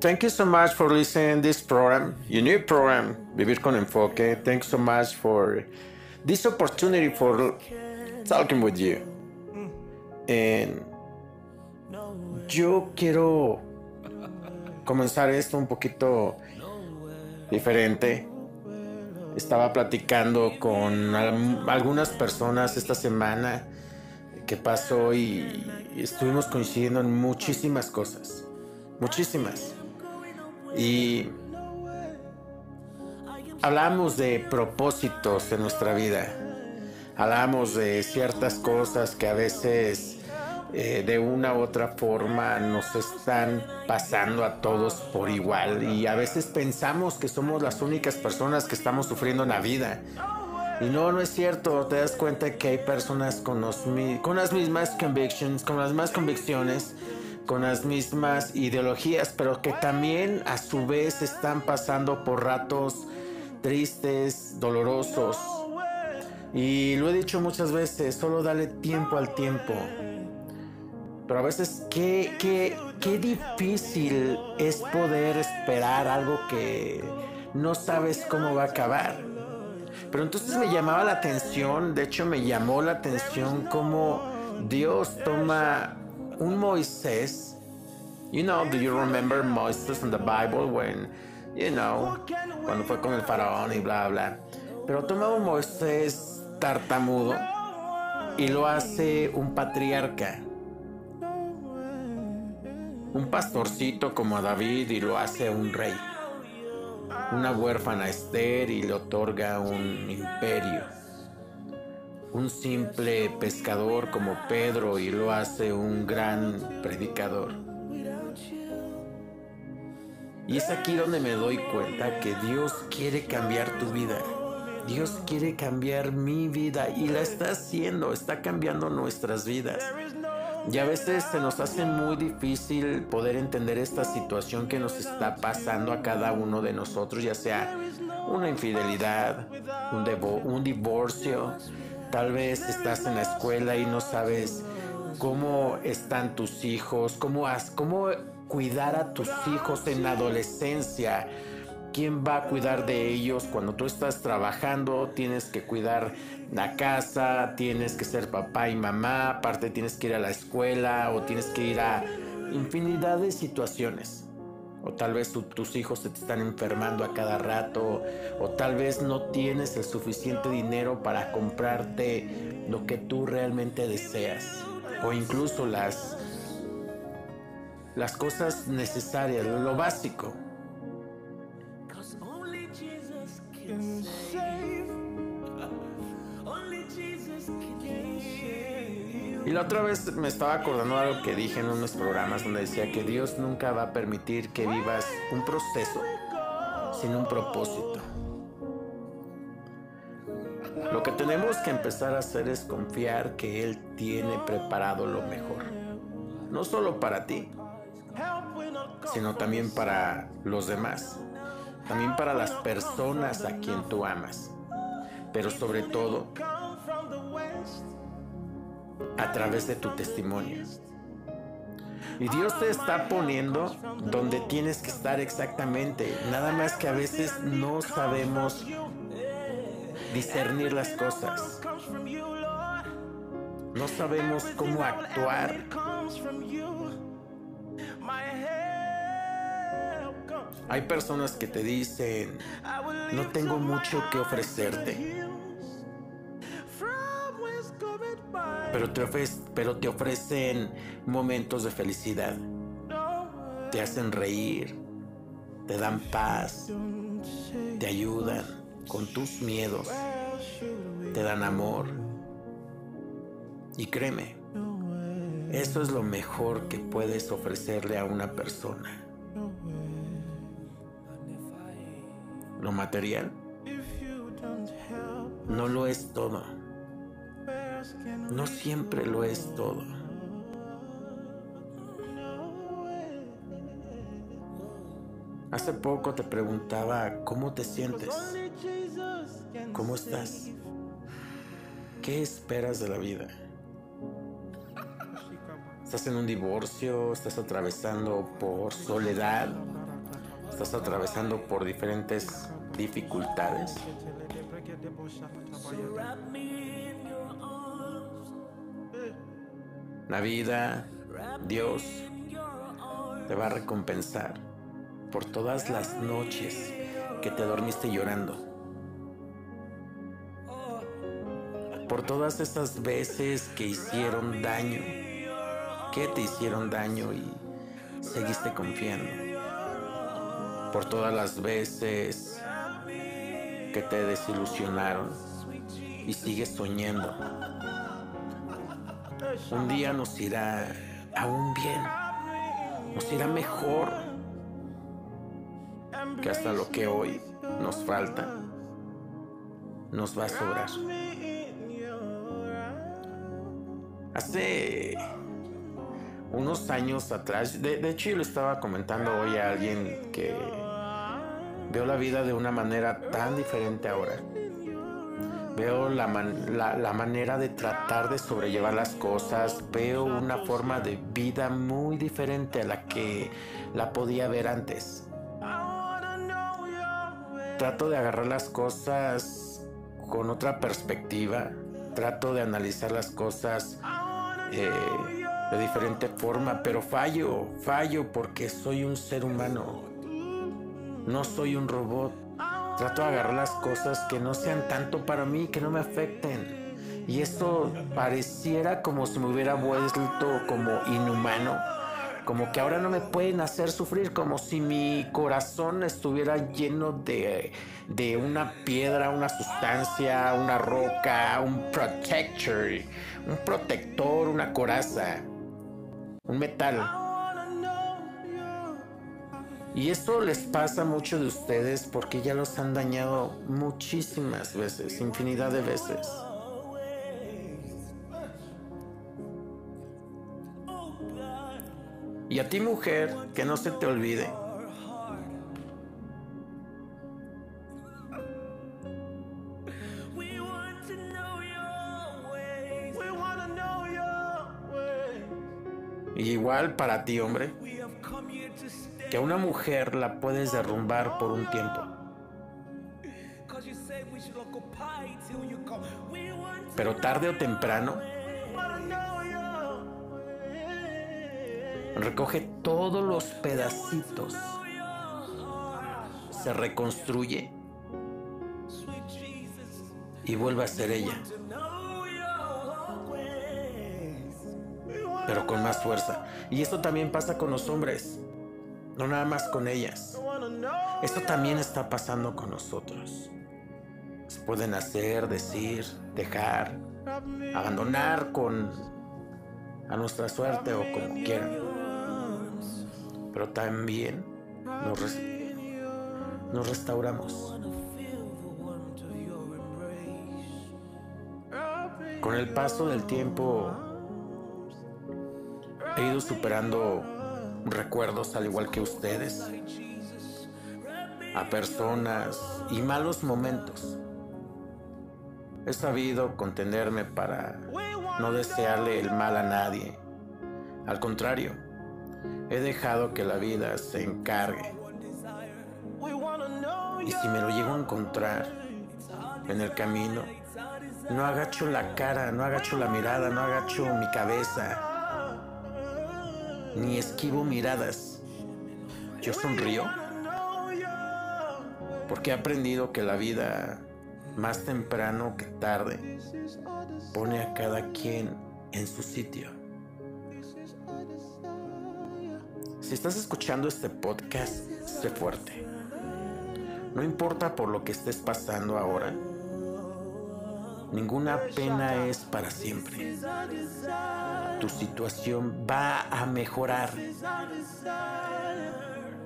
thank you so much for listening this program, your new program, Vivir con Enfoque. Thanks so much for this opportunity for talking with you. And yo quiero comenzar esto un poquito diferente. Estaba platicando con algunas personas esta semana que pasó y estuvimos coincidiendo en muchísimas cosas. Muchísimas. Y hablamos de propósitos en nuestra vida. Hablamos de ciertas cosas que a veces eh, de una u otra forma nos están pasando a todos por igual y a veces pensamos que somos las únicas personas que estamos sufriendo en la vida. Y no, no es cierto, te das cuenta que hay personas con, con las mismas convictions, con las mismas convicciones, con las mismas ideologías, pero que también a su vez están pasando por ratos tristes, dolorosos. Y lo he dicho muchas veces, solo dale tiempo al tiempo. Pero a veces qué, qué, qué difícil es poder esperar algo que no sabes cómo va a acabar. Pero entonces me llamaba la atención, de hecho me llamó la atención cómo Dios toma un Moisés. You know, do you remember Moses in the Bible when, you know, cuando fue con el faraón y bla, bla. Pero toma un Moisés tartamudo y lo hace un patriarca. Un pastorcito como a David y lo hace un rey. Una huérfana Esther y le otorga un imperio un simple pescador como Pedro y lo hace un gran predicador. Y es aquí donde me doy cuenta que Dios quiere cambiar tu vida. Dios quiere cambiar mi vida y la está haciendo, está cambiando nuestras vidas. Y a veces se nos hace muy difícil poder entender esta situación que nos está pasando a cada uno de nosotros, ya sea una infidelidad, un, un divorcio, Tal vez estás en la escuela y no sabes cómo están tus hijos, cómo, cómo cuidar a tus hijos en la adolescencia. ¿Quién va a cuidar de ellos cuando tú estás trabajando? Tienes que cuidar la casa, tienes que ser papá y mamá, aparte tienes que ir a la escuela o tienes que ir a infinidad de situaciones o tal vez tus hijos se te están enfermando a cada rato, o tal vez no tienes el suficiente dinero para comprarte lo que tú realmente deseas, o incluso las, las cosas necesarias, lo básico. Y la otra vez me estaba acordando de algo que dije en unos programas donde decía que Dios nunca va a permitir que vivas un proceso sin un propósito. Lo que tenemos que empezar a hacer es confiar que Él tiene preparado lo mejor. No solo para ti, sino también para los demás. También para las personas a quien tú amas. Pero sobre todo, a través de tu testimonio. Y Dios te está poniendo donde tienes que estar exactamente. Nada más que a veces no sabemos discernir las cosas. No sabemos cómo actuar. Hay personas que te dicen, no tengo mucho que ofrecerte. Pero te, ofrecen momentos de felicidad. Te hacen reír, te dan paz, te ayudan con tus miedos, te dan amor. Y créeme, eso es lo mejor que puedes ofrecerle a una persona. Lo material no lo es todo no siempre lo es todo. Hace poco te preguntaba cómo te sientes, cómo estás, qué esperas de la vida. ¿Estás en un divorcio? ¿Estás atravesando por soledad? estás atravesando por diferentes dificultades. La vida, Dios, te va a recompensar por todas las noches que te dormiste llorando. Por todas esas veces que hicieron daño, que te hicieron daño y seguiste confiando. Por todas las veces que te desilusionaron y sigues soñando. Un día nos irá aún bien, nos irá mejor que hasta lo que hoy nos falta nos va a sobrar. Hace unos años atrás, de, hecho yo le estaba comentando hoy a alguien que veo la vida de una manera tan diferente ahora. Veo la, la, manera de tratar de sobrellevar las cosas, veo una forma de vida muy diferente a la que la podía ver antes. Trato de agarrar las cosas con otra perspectiva, trato de analizar las cosas eh, de diferente forma, pero fallo, fallo porque soy un ser humano, no soy un robot. Trato de agarrar las cosas que no sean tanto para mí, que no me afecten. Y esto pareciera como si me hubiera vuelto como inhumano, como que ahora no me pueden hacer sufrir, como si mi corazón estuviera lleno de, de una piedra, una sustancia, una roca, un protector, un protector, una coraza, un metal. Y esto les pasa a muchos de ustedes porque ya los han dañado muchísimas veces, infinidad de veces. Y a ti mujer, que no se te olvide. Y igual para ti, hombre que a una mujer la puedes derrumbar por un tiempo. Pero tarde o temprano, recoge todos los pedacitos, se reconstruye y vuelve a ser ella. Pero con más fuerza. Y esto también pasa con los hombres no nada más con ellas. Esto también está pasando con nosotros. Se pueden hacer, decir, dejar, abandonar con a nuestra suerte o como quieran. Pero también nos, nos restauramos. Con el paso del tiempo he ido superando recuerdos al igual que ustedes, a personas y malos momentos. He sabido contenerme para no desearle el mal a nadie. Al contrario, he dejado que la vida se encargue. Y si me lo llego a encontrar en el camino, no agacho la cara, no agacho la mirada, no agacho mi cabeza ni esquivo miradas. Yo sonrío porque he aprendido que la vida, más temprano que tarde, pone a cada quien en su sitio. Si estás escuchando este podcast, sé fuerte. No importa por lo que estés pasando ahora, Ninguna pena es para siempre. Tu situación va a mejorar.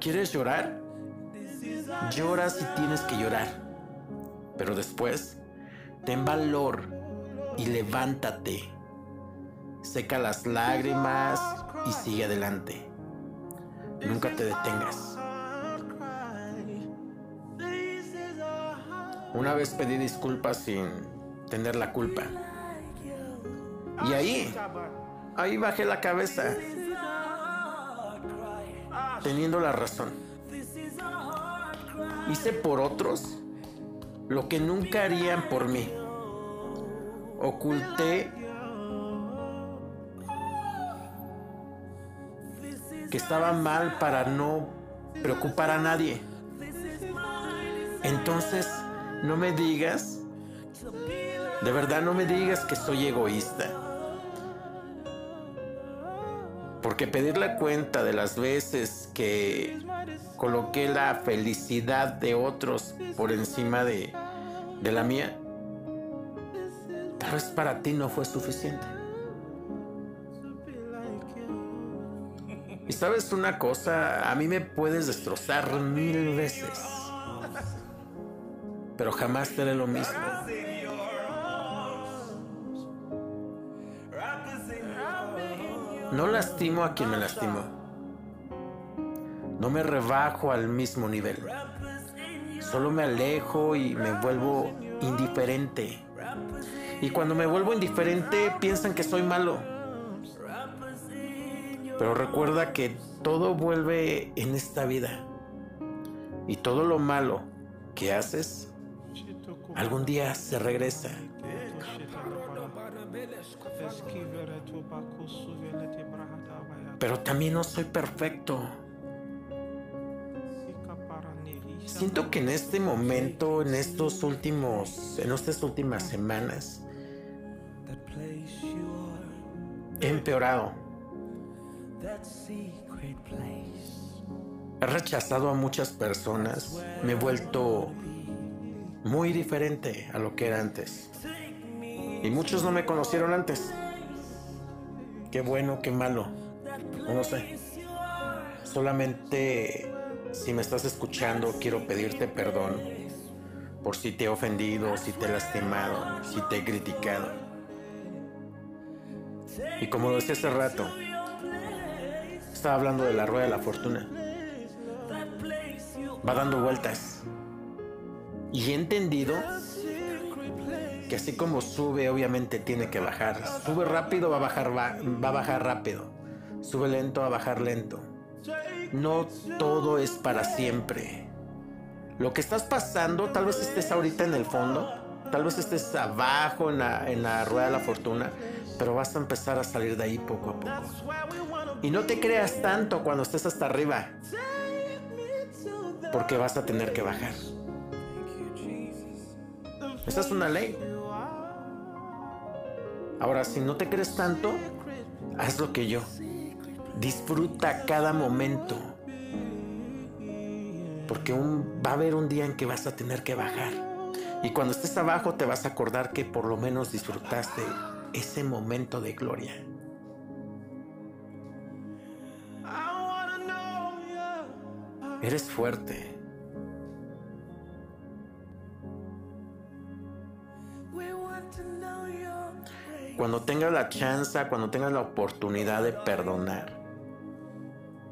¿Quieres llorar? Llora si tienes que llorar. Pero después, ten valor y levántate. Seca las lágrimas y sigue adelante. Nunca te detengas. Una vez pedí disculpas sin tener la culpa. Y ahí, ahí bajé la cabeza, teniendo la razón. Hice por otros lo que nunca harían por mí. Oculté que estaba mal para no preocupar a nadie. Entonces, no me digas, de verdad no me digas que soy egoísta. Porque pedirle cuenta de las veces que coloqué la felicidad de otros por encima de, de la mía, tal vez para ti no fue suficiente. Y sabes una cosa, a mí me puedes destrozar mil veces, pero jamás te lo mismo. No lastimo a quien me lastimó. No me rebajo al mismo nivel. Solo me alejo y me vuelvo indiferente. Y cuando me vuelvo indiferente piensan que soy malo. Pero recuerda que todo vuelve en esta vida. Y todo lo malo que haces algún día se regresa. Pero también no soy perfecto. Siento que en este momento, en estos últimos, en estas últimas semanas, he empeorado. He rechazado a muchas personas, me he vuelto muy diferente a lo que era antes. Y muchos no me conocieron antes. Qué bueno, qué malo. No sé. Solamente si me estás escuchando, quiero pedirte perdón por si te he ofendido, si te he lastimado, si te he criticado. Y como lo decía hace rato, estaba hablando de la rueda de la fortuna. Va dando vueltas. Y he entendido que así como sube, obviamente tiene que bajar. Sube rápido, va a bajar, va, va a bajar rápido. Sube lento, a bajar lento. No todo es para siempre. Lo que estás pasando, tal vez estés ahorita en el fondo, tal vez estés abajo en la, en la rueda de la fortuna, pero vas a empezar a salir de ahí poco a poco. Y no te creas tanto cuando estés hasta arriba, porque vas a tener que bajar. Esa es una ley. Ahora, si no te crees tanto, haz lo que yo. Disfruta cada momento. Porque va a haber un día en que vas a tener que bajar. Y cuando estés abajo te vas a acordar que por lo menos disfrutaste ese momento de gloria. Eres fuerte. Cuando tengas la chance, cuando tengas la oportunidad de perdonar,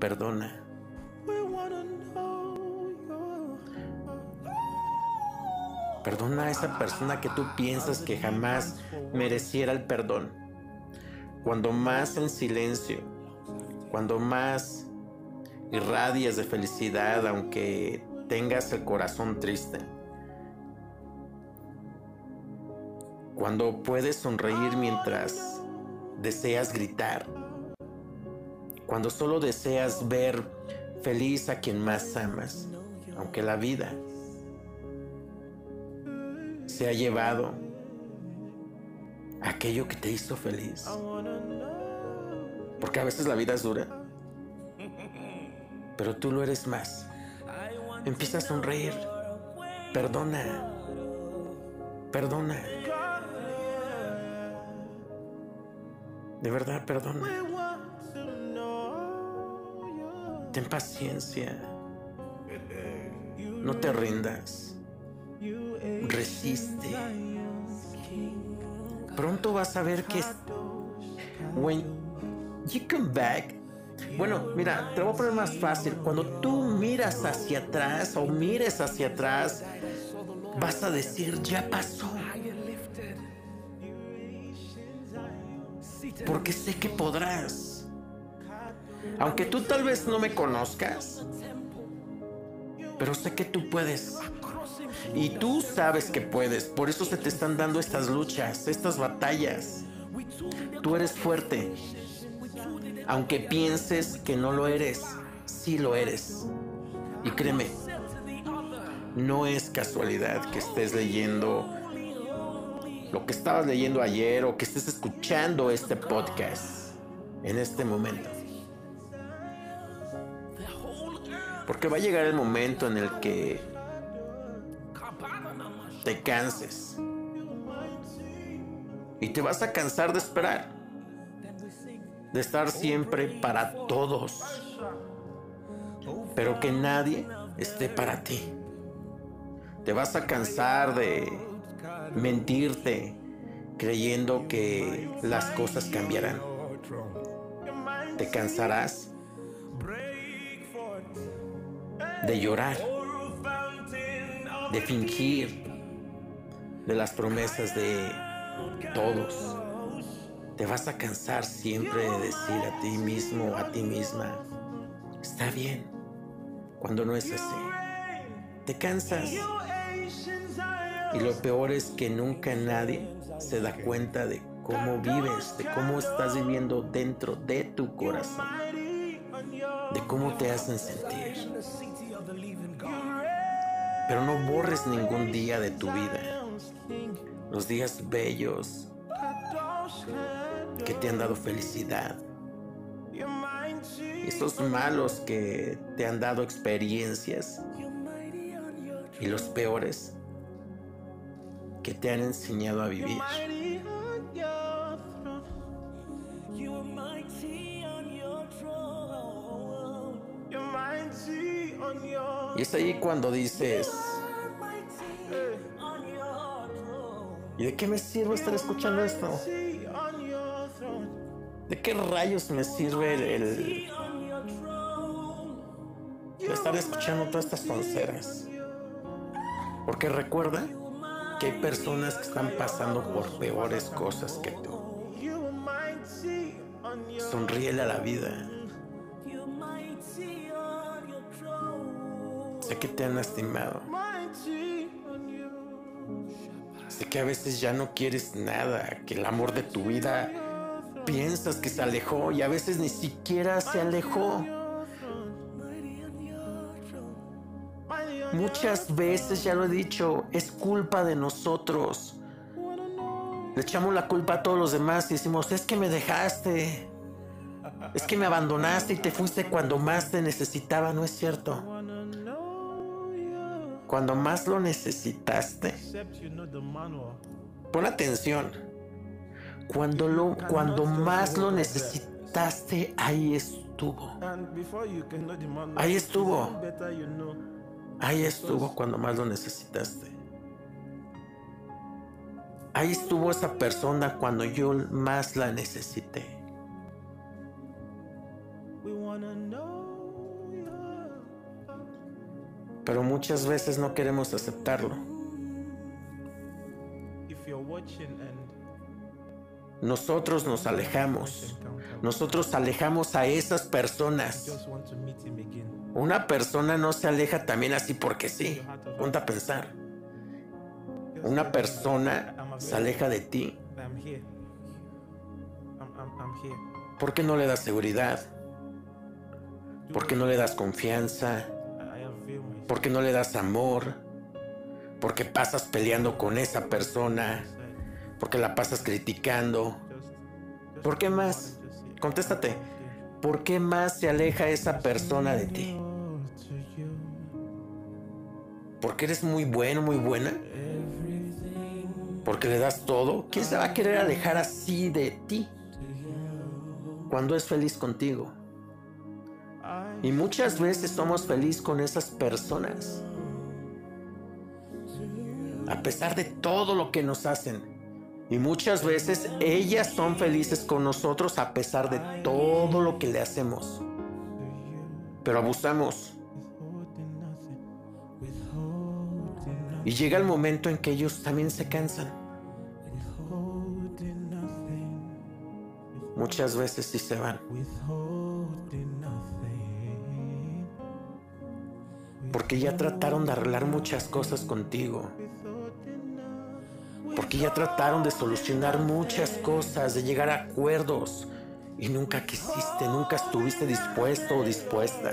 perdona. Perdona a esa persona que tú piensas que jamás mereciera el perdón. Cuando más en silencio, cuando más irradias de felicidad, aunque tengas el corazón triste. Cuando puedes sonreír mientras deseas gritar. Cuando solo deseas ver feliz a quien más amas. Aunque la vida se ha llevado aquello que te hizo feliz. Porque a veces la vida es dura. Pero tú lo eres más. Empieza a sonreír. Perdona. Perdona. De verdad, perdona. Ten paciencia. No te rindas. Resiste. Pronto vas a ver que when you come back. Bueno, mira, te lo voy a poner más fácil. Cuando tú miras hacia atrás o mires hacia atrás, vas a decir, ya pasó. porque sé que podrás. Aunque tú tal vez no me conozcas, Pero sé que tú puedes. Y tú sabes que puedes. Por eso se te están dando estas luchas, estas batallas. Tú eres fuerte. Aunque pienses que no lo eres, sí lo eres. Y créeme, no es casualidad que estés leyendo lo que estabas leyendo ayer o que estés escuchando este podcast en este momento. Porque va a llegar el momento en el que te canses. Y te vas a cansar de esperar. De estar siempre para todos. Pero que nadie esté para ti. Te vas a cansar de mentirte creyendo que las cosas cambiarán. Te cansarás de llorar, de fingir, de las promesas de todos. Te vas a cansar siempre de decir a ti mismo, a ti misma, está bien, cuando no es así. Te cansas. Y lo peor es que nunca nadie se da cuenta de cómo vives, de cómo estás viviendo dentro de tu corazón, de cómo te hacen sentir. Pero no borres ningún día de tu vida, los días bellos que te han dado felicidad, estos malos que te han dado experiencias, y los peores que te han enseñado a vivir. Y es ahí cuando dices, ¿y de qué me sirve estar escuchando esto? ¿De qué rayos me sirve el, estar escuchando todas estas sonceras? Porque recuerda que hay personas que están pasando por peores cosas que tú. Sonríele a la vida. Que te han lastimado. Sé que a veces ya no quieres nada, que el amor de tu vida piensas que se alejó y a veces ni siquiera se alejó. Muchas veces, ya lo he dicho, es culpa de nosotros. Le echamos la culpa a todos los demás y decimos, es que me dejaste, es que me abandonaste y te fuiste cuando más te necesitaba, ¿no es cierto? Cuando más lo necesitaste, pon atención, cuando, lo, cuando más lo necesitaste, ahí estuvo. Ahí estuvo. Ahí estuvo cuando más lo necesitaste. Ahí estuvo esa persona cuando yo más la necesité. Pero muchas veces no queremos aceptarlo. Nosotros nos alejamos. Nosotros alejamos a esas personas una persona no se aleja también así porque sí. Ponte a pensar. Una persona se aleja de ti. ¿Por qué no le das seguridad? ¿Por qué no le das confianza? ¿Por qué no le das amor? ¿Por qué pasas peleando con esa persona? ¿Por qué la pasas criticando? ¿Por qué más? Contéstate. ¿Por qué más se aleja esa persona de ti? ¿Porque eres muy bueno, muy buena? ¿Porque le das todo? ¿Quién se va a querer alejar así de ti? Cuando es feliz contigo. Y muchas veces somos felices con esas personas. A pesar de todo lo que nos hacen. Y muchas veces ellas son felices con nosotros a pesar de todo lo que le hacemos. Pero abusamos. Y llega el momento en que ellos también se cansan. Muchas veces sí se van. Porque ya trataron de arreglar muchas cosas contigo. Porque ya trataron de solucionar muchas cosas, de llegar a acuerdos. Y nunca quisiste, nunca estuviste dispuesto o dispuesta.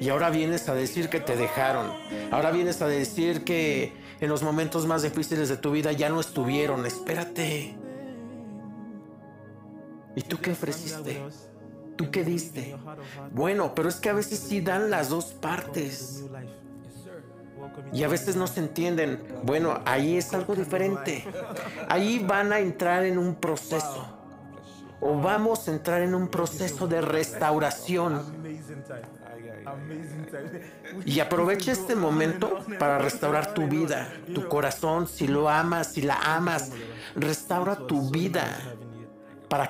Y ahora vienes a decir que te dejaron. Ahora vienes a decir que en los momentos más difíciles de tu vida ya no estuvieron. Espérate. ¿Y tú qué ofreciste? ¿Tú qué diste? Bueno, pero es que a veces sí dan las dos partes. Y a veces no se entienden. Bueno, ahí es algo diferente. Ahí van a entrar en un proceso. O vamos a entrar en un proceso de restauración. Y aprovecha este momento para restaurar tu vida, tu corazón, si lo amas, si la amas. Restaura tu vida